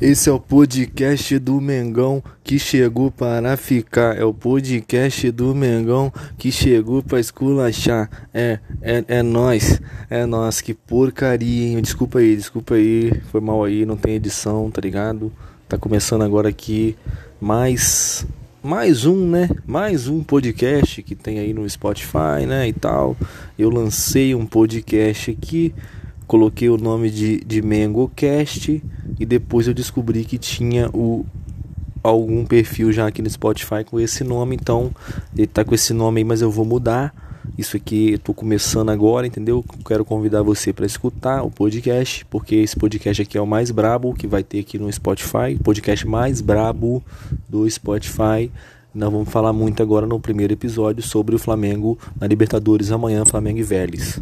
Esse é o podcast do Mengão que chegou para ficar. É o podcast do Mengão que chegou para esculachar. É, é, é nós. É nós. Que porcaria, hein? Desculpa aí, desculpa aí. Foi mal aí, não tem edição, tá ligado? Tá começando agora aqui mais mais um, né? Mais um podcast que tem aí no Spotify, né? E tal. Eu lancei um podcast aqui coloquei o nome de, de MangoCast e depois eu descobri que tinha o algum perfil já aqui no Spotify com esse nome, então ele tá com esse nome aí, mas eu vou mudar. Isso aqui eu tô começando agora, entendeu? Quero convidar você para escutar o podcast, porque esse podcast aqui é o mais brabo que vai ter aqui no Spotify, podcast mais brabo do Spotify. Nós vamos falar muito agora no primeiro episódio sobre o Flamengo na Libertadores amanhã, Flamengo e Vélez.